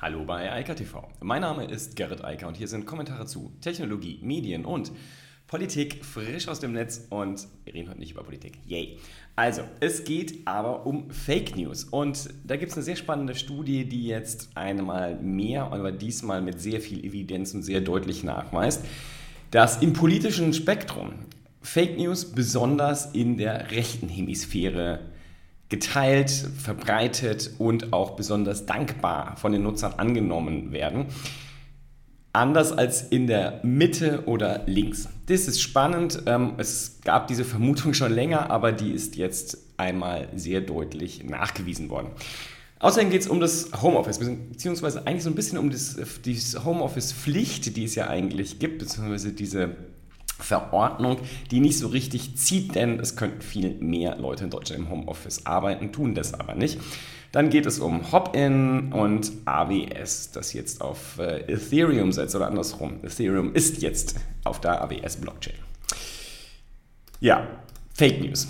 Hallo bei Eika TV. Mein Name ist Gerrit Eiker und hier sind Kommentare zu Technologie, Medien und Politik frisch aus dem Netz und wir reden heute nicht über Politik. Yay. Also, es geht aber um Fake News und da gibt es eine sehr spannende Studie, die jetzt einmal mehr, aber diesmal mit sehr viel Evidenz und sehr deutlich nachweist, dass im politischen Spektrum Fake News besonders in der rechten Hemisphäre geteilt, verbreitet und auch besonders dankbar von den Nutzern angenommen werden. Anders als in der Mitte oder links. Das ist spannend. Ähm, es gab diese Vermutung schon länger, aber die ist jetzt einmal sehr deutlich nachgewiesen worden. Außerdem geht es um das Homeoffice, beziehungsweise eigentlich so ein bisschen um das, die Homeoffice-Pflicht, die es ja eigentlich gibt, beziehungsweise diese Verordnung, die nicht so richtig zieht, denn es könnten viel mehr Leute in Deutschland im Homeoffice arbeiten, tun das aber nicht. Dann geht es um Hop-In und AWS, das jetzt auf äh, Ethereum setzt oder andersrum. Ethereum ist jetzt auf der AWS-Blockchain. Ja, Fake News.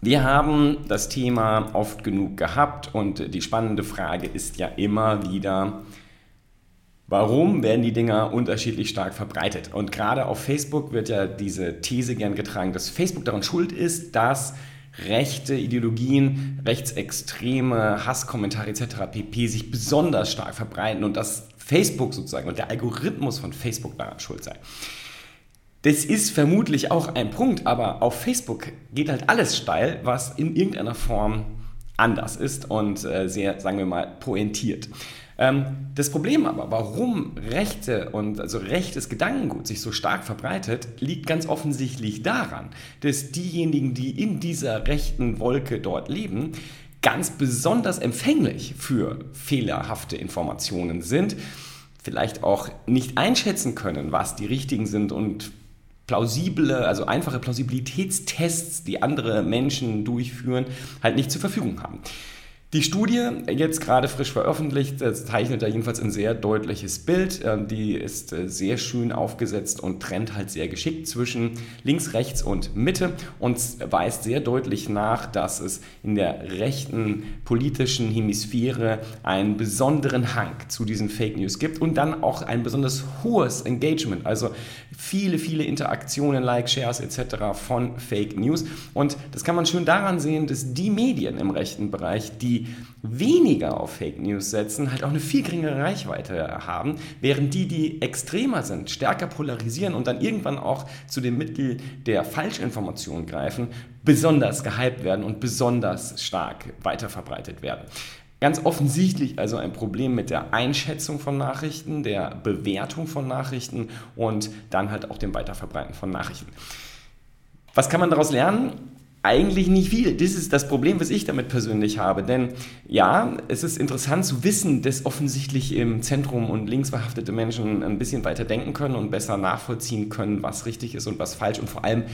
Wir haben das Thema oft genug gehabt und die spannende Frage ist ja immer wieder, Warum werden die Dinger unterschiedlich stark verbreitet? Und gerade auf Facebook wird ja diese These gern getragen, dass Facebook daran schuld ist, dass rechte Ideologien, rechtsextreme Hasskommentare etc. pp. sich besonders stark verbreiten und dass Facebook sozusagen und der Algorithmus von Facebook daran schuld sei. Das ist vermutlich auch ein Punkt, aber auf Facebook geht halt alles steil, was in irgendeiner Form anders ist und äh, sehr, sagen wir mal, pointiert. Ähm, das Problem aber, warum Rechte und also rechtes Gedankengut sich so stark verbreitet, liegt ganz offensichtlich daran, dass diejenigen, die in dieser rechten Wolke dort leben, ganz besonders empfänglich für fehlerhafte Informationen sind, vielleicht auch nicht einschätzen können, was die richtigen sind und plausible, also einfache Plausibilitätstests, die andere Menschen durchführen, halt nicht zur Verfügung haben. Die Studie, jetzt gerade frisch veröffentlicht, zeichnet da jedenfalls ein sehr deutliches Bild. Ähm, die ist äh, sehr schön aufgesetzt und trennt halt sehr geschickt zwischen links, rechts und Mitte und weist sehr deutlich nach, dass es in der rechten politischen Hemisphäre einen besonderen Hang zu diesen Fake News gibt und dann auch ein besonders hohes Engagement, also viele, viele Interaktionen, Likes, Shares etc. von Fake News. Und das kann man schön daran sehen, dass die Medien im rechten Bereich, die weniger auf Fake News setzen, halt auch eine viel geringere Reichweite haben, während die, die extremer sind, stärker polarisieren und dann irgendwann auch zu dem Mittel der Falschinformation greifen, besonders gehypt werden und besonders stark weiterverbreitet werden. Ganz offensichtlich also ein Problem mit der Einschätzung von Nachrichten, der Bewertung von Nachrichten und dann halt auch dem Weiterverbreiten von Nachrichten. Was kann man daraus lernen? Eigentlich nicht viel. Das ist das Problem, was ich damit persönlich habe. Denn ja, es ist interessant zu wissen, dass offensichtlich im Zentrum und links verhaftete Menschen ein bisschen weiter denken können und besser nachvollziehen können, was richtig ist und was falsch und vor allem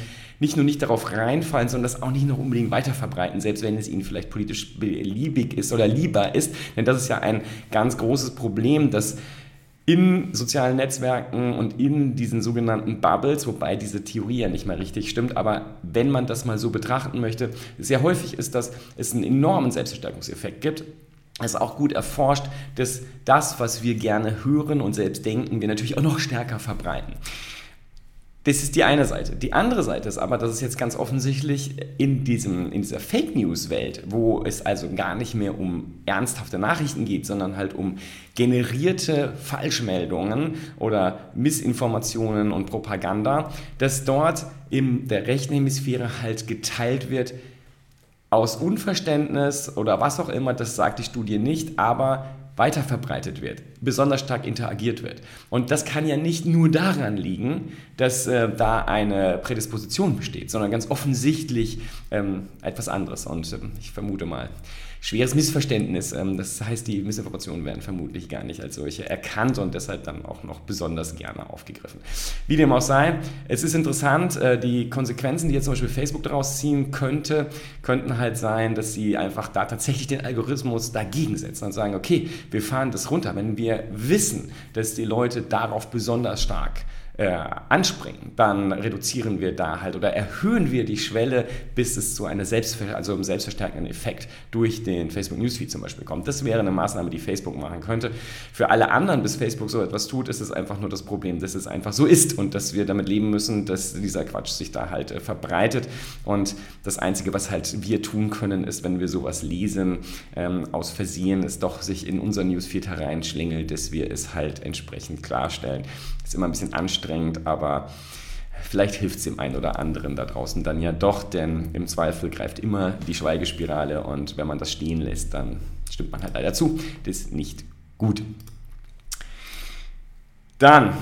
nicht nur nicht darauf reinfallen, sondern das auch nicht noch unbedingt weiter verbreiten, selbst wenn es ihnen vielleicht politisch beliebig ist oder lieber ist. Denn das ist ja ein ganz großes Problem, dass in sozialen Netzwerken und in diesen sogenannten Bubbles, wobei diese Theorie ja nicht mal richtig stimmt, aber wenn man das mal so betrachten möchte, sehr häufig ist, dass es einen enormen Selbstverstärkungseffekt gibt. Es ist auch gut erforscht, dass das, was wir gerne hören und selbst denken, wir natürlich auch noch stärker verbreiten. Das ist die eine Seite. Die andere Seite ist aber, dass es jetzt ganz offensichtlich in, diesem, in dieser Fake News-Welt, wo es also gar nicht mehr um ernsthafte Nachrichten geht, sondern halt um generierte Falschmeldungen oder Missinformationen und Propaganda, dass dort in der rechten Hemisphäre halt geteilt wird aus Unverständnis oder was auch immer, das sagt die Studie nicht, aber weiterverbreitet wird, besonders stark interagiert wird. Und das kann ja nicht nur daran liegen, dass äh, da eine Prädisposition besteht, sondern ganz offensichtlich ähm, etwas anderes. Und ähm, ich vermute mal, schweres Missverständnis. Ähm, das heißt, die Missinformationen werden vermutlich gar nicht als solche erkannt und deshalb dann auch noch besonders gerne aufgegriffen. Wie dem auch sei, es ist interessant, äh, die Konsequenzen, die jetzt zum Beispiel Facebook daraus ziehen könnte, könnten halt sein, dass sie einfach da tatsächlich den Algorithmus dagegen setzen und sagen, okay, wir fahren das runter. Wenn wir wissen, dass die Leute darauf besonders stark anspringen, dann reduzieren wir da halt oder erhöhen wir die Schwelle, bis es zu einer Selbstver also einem selbstverstärkenden Effekt durch den Facebook Newsfeed zum Beispiel kommt. Das wäre eine Maßnahme, die Facebook machen könnte. Für alle anderen, bis Facebook so etwas tut, ist es einfach nur das Problem, dass es einfach so ist und dass wir damit leben müssen, dass dieser Quatsch sich da halt äh, verbreitet. Und das Einzige, was halt wir tun können, ist, wenn wir sowas lesen, ähm, aus Versehen es doch sich in unser Newsfeed hereinschlingelt, dass wir es halt entsprechend klarstellen. Ist immer ein bisschen anstrengend, aber vielleicht hilft es dem einen oder anderen da draußen dann ja doch, denn im Zweifel greift immer die Schweigespirale und wenn man das stehen lässt, dann stimmt man halt leider zu. Das ist nicht gut. Dann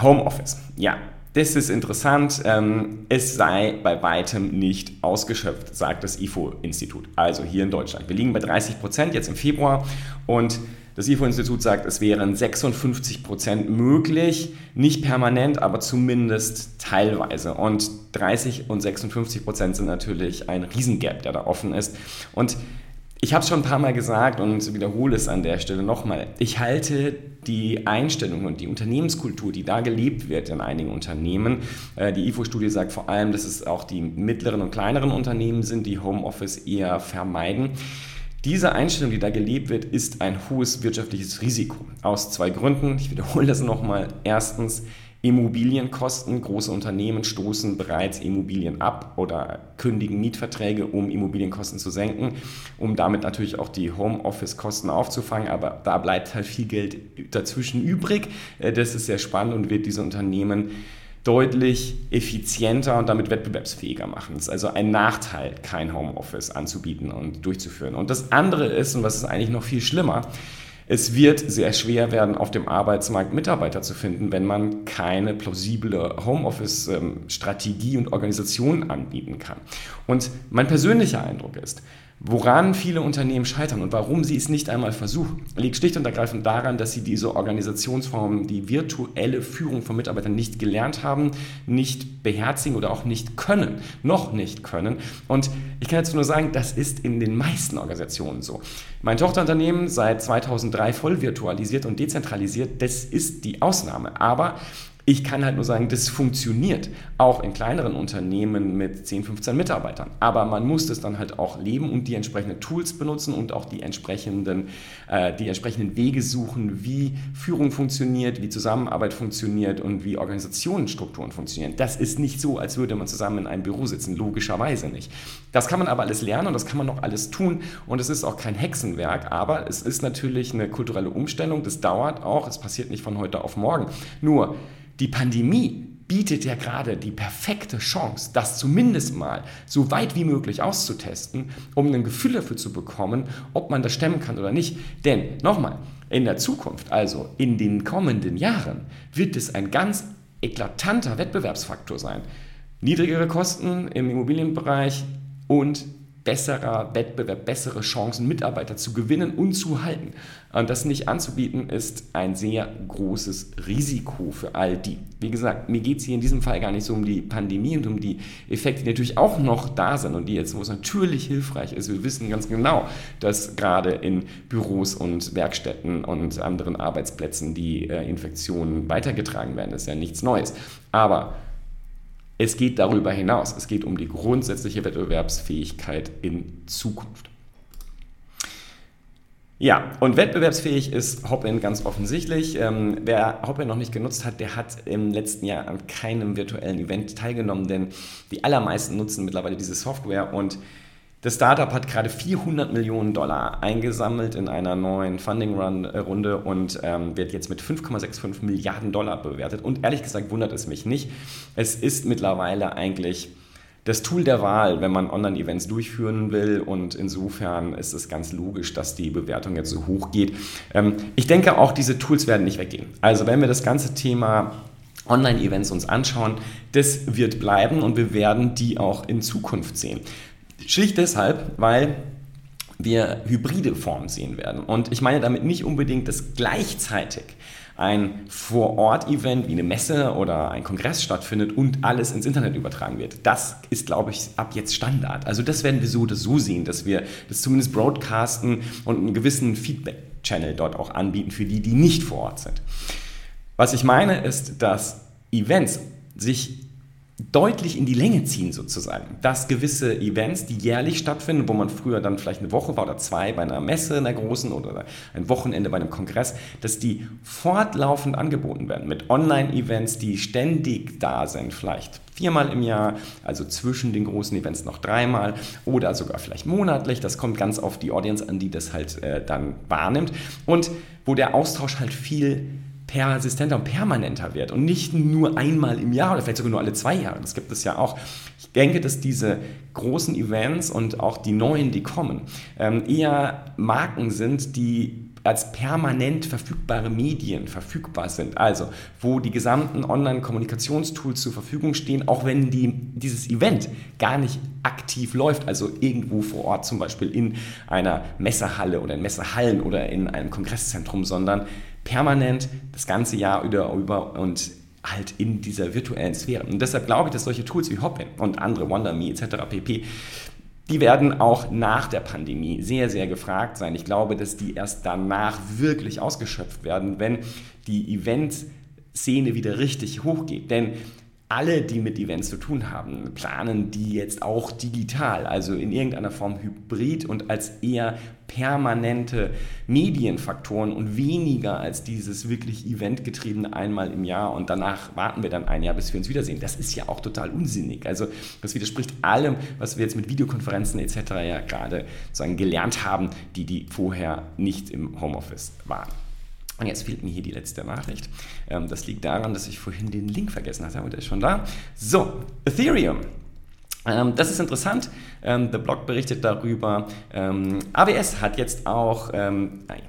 Homeoffice. Ja, das ist interessant. Ähm, es sei bei weitem nicht ausgeschöpft, sagt das IFO-Institut. Also hier in Deutschland. Wir liegen bei 30 Prozent jetzt im Februar und das IFO-Institut sagt, es wären 56 Prozent möglich, nicht permanent, aber zumindest teilweise. Und 30 und 56 Prozent sind natürlich ein Riesengap, der da offen ist. Und ich habe es schon ein paar Mal gesagt und wiederhole es an der Stelle nochmal. Ich halte die Einstellung und die Unternehmenskultur, die da gelebt wird in einigen Unternehmen, äh, die IFO-Studie sagt vor allem, dass es auch die mittleren und kleineren Unternehmen sind, die Homeoffice eher vermeiden. Diese Einstellung, die da gelebt wird, ist ein hohes wirtschaftliches Risiko. Aus zwei Gründen. Ich wiederhole das nochmal. Erstens, Immobilienkosten. Große Unternehmen stoßen bereits Immobilien ab oder kündigen Mietverträge, um Immobilienkosten zu senken, um damit natürlich auch die Homeoffice-Kosten aufzufangen. Aber da bleibt halt viel Geld dazwischen übrig. Äh, das ist sehr spannend und wird diese Unternehmen deutlich effizienter und damit wettbewerbsfähiger machen. Es ist also ein Nachteil, kein Homeoffice anzubieten und durchzuführen. Und das andere ist, und was ist eigentlich noch viel schlimmer, es wird sehr schwer werden, auf dem Arbeitsmarkt Mitarbeiter zu finden, wenn man keine plausible Homeoffice-Strategie und Organisation anbieten kann. Und mein persönlicher Eindruck ist, Woran viele Unternehmen scheitern und warum sie es nicht einmal versuchen, liegt schlicht und ergreifend daran, dass sie diese Organisationsform, die virtuelle Führung von Mitarbeitern nicht gelernt haben, nicht beherzigen oder auch nicht können, noch nicht können. Und ich kann jetzt nur sagen, das ist in den meisten Organisationen so. Mein Tochterunternehmen seit 2003 voll virtualisiert und dezentralisiert, das ist die Ausnahme. Aber ich kann halt nur sagen, das funktioniert auch in kleineren Unternehmen mit 10, 15 Mitarbeitern. Aber man muss das dann halt auch leben und die entsprechenden Tools benutzen und auch die entsprechenden, äh, die entsprechenden Wege suchen, wie Führung funktioniert, wie Zusammenarbeit funktioniert und wie Organisationsstrukturen funktionieren. Das ist nicht so, als würde man zusammen in einem Büro sitzen, logischerweise nicht. Das kann man aber alles lernen und das kann man noch alles tun und es ist auch kein Hexenwerk, aber es ist natürlich eine kulturelle Umstellung, das dauert auch, es passiert nicht von heute auf morgen. Nur, die Pandemie bietet ja gerade die perfekte Chance, das zumindest mal so weit wie möglich auszutesten, um ein Gefühl dafür zu bekommen, ob man das stemmen kann oder nicht. Denn nochmal, in der Zukunft, also in den kommenden Jahren, wird es ein ganz eklatanter Wettbewerbsfaktor sein. Niedrigere Kosten im Immobilienbereich und besserer Wettbewerb, bessere Chancen, Mitarbeiter zu gewinnen und zu halten. Und das nicht anzubieten, ist ein sehr großes Risiko für all die. Wie gesagt, mir geht es hier in diesem Fall gar nicht so um die Pandemie und um die Effekte, die natürlich auch noch da sind und die jetzt, wo es natürlich hilfreich ist. Wir wissen ganz genau, dass gerade in Büros und Werkstätten und anderen Arbeitsplätzen die äh, Infektionen weitergetragen werden. Das ist ja nichts Neues. Aber es geht darüber hinaus. Es geht um die grundsätzliche Wettbewerbsfähigkeit in Zukunft. Ja, und wettbewerbsfähig ist Hopin ganz offensichtlich. Ähm, wer Hopin noch nicht genutzt hat, der hat im letzten Jahr an keinem virtuellen Event teilgenommen, denn die allermeisten nutzen mittlerweile diese Software und das Startup hat gerade 400 Millionen Dollar eingesammelt in einer neuen Funding-Runde und ähm, wird jetzt mit 5,65 Milliarden Dollar bewertet. Und ehrlich gesagt wundert es mich nicht. Es ist mittlerweile eigentlich das Tool der Wahl, wenn man Online-Events durchführen will. Und insofern ist es ganz logisch, dass die Bewertung jetzt so hoch geht. Ähm, ich denke auch, diese Tools werden nicht weggehen. Also wenn wir das ganze Thema Online-Events uns anschauen, das wird bleiben und wir werden die auch in Zukunft sehen. Schlicht deshalb, weil wir hybride Formen sehen werden. Und ich meine damit nicht unbedingt, dass gleichzeitig ein Vor-Ort-Event wie eine Messe oder ein Kongress stattfindet und alles ins Internet übertragen wird. Das ist, glaube ich, ab jetzt Standard. Also das werden wir so oder so sehen, dass wir das zumindest broadcasten und einen gewissen Feedback-Channel dort auch anbieten für die, die nicht vor Ort sind. Was ich meine ist, dass Events sich deutlich in die Länge ziehen sozusagen. Dass gewisse Events, die jährlich stattfinden, wo man früher dann vielleicht eine Woche war oder zwei bei einer Messe, einer großen oder ein Wochenende bei einem Kongress, dass die fortlaufend angeboten werden mit Online-Events, die ständig da sind, vielleicht viermal im Jahr, also zwischen den großen Events noch dreimal oder sogar vielleicht monatlich. Das kommt ganz auf die Audience an, die das halt äh, dann wahrnimmt und wo der Austausch halt viel persistenter und permanenter wird und nicht nur einmal im Jahr oder vielleicht sogar nur alle zwei Jahre. Das gibt es ja auch. Ich denke, dass diese großen Events und auch die neuen, die kommen, ähm, eher Marken sind, die als permanent verfügbare Medien verfügbar sind. Also, wo die gesamten Online-Kommunikationstools zur Verfügung stehen, auch wenn die, dieses Event gar nicht aktiv läuft, also irgendwo vor Ort, zum Beispiel in einer Messehalle oder in Messehallen oder in einem Kongresszentrum, sondern permanent das ganze Jahr über und halt in dieser virtuellen Sphäre. Und deshalb glaube ich, dass solche Tools wie Hopin und andere, WonderMe etc. pp die werden auch nach der Pandemie sehr, sehr gefragt sein. Ich glaube, dass die erst danach wirklich ausgeschöpft werden, wenn die Eventszene wieder richtig hochgeht. Denn alle, die mit Events zu tun haben, planen die jetzt auch digital, also in irgendeiner Form hybrid und als eher permanente Medienfaktoren und weniger als dieses wirklich eventgetriebene einmal im Jahr und danach warten wir dann ein Jahr, bis wir uns wiedersehen. Das ist ja auch total unsinnig. Also das widerspricht allem, was wir jetzt mit Videokonferenzen etc. ja gerade sozusagen gelernt haben, die die vorher nicht im Homeoffice waren. Und jetzt fehlt mir hier die letzte Nachricht. Ähm, das liegt daran, dass ich vorhin den Link vergessen hatte, aber der ist schon da. So, Ethereum. Ähm, das ist interessant. Ähm, der Blog berichtet darüber. AWS hat jetzt auch, nein,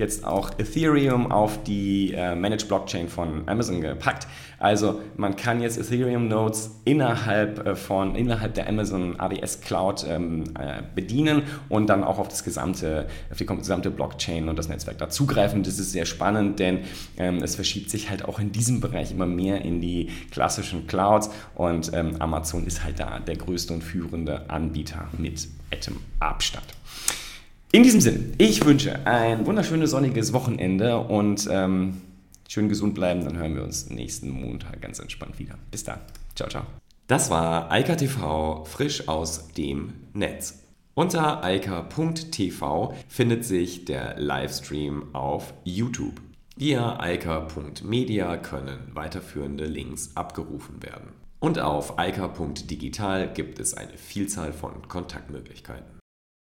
jetzt auch Ethereum auf die äh, Managed Blockchain von Amazon gepackt. Also man kann jetzt Ethereum Nodes innerhalb äh, von innerhalb der Amazon AWS Cloud ähm, äh, bedienen und dann auch auf das gesamte auf die gesamte Blockchain und das Netzwerk dazugreifen. Das ist sehr spannend, denn ähm, es verschiebt sich halt auch in diesem Bereich immer mehr in die klassischen Clouds und ähm, Amazon ist halt da der größte und führende Anbieter mit ettem Abstand. In diesem Sinne, ich wünsche ein wunderschönes sonniges Wochenende und ähm, schön gesund bleiben. Dann hören wir uns nächsten Montag ganz entspannt wieder. Bis dann. Ciao, ciao. Das war Eika TV frisch aus dem Netz. Unter eika.tv findet sich der Livestream auf YouTube. Via eika.media können weiterführende Links abgerufen werden. Und auf eika.digital gibt es eine Vielzahl von Kontaktmöglichkeiten.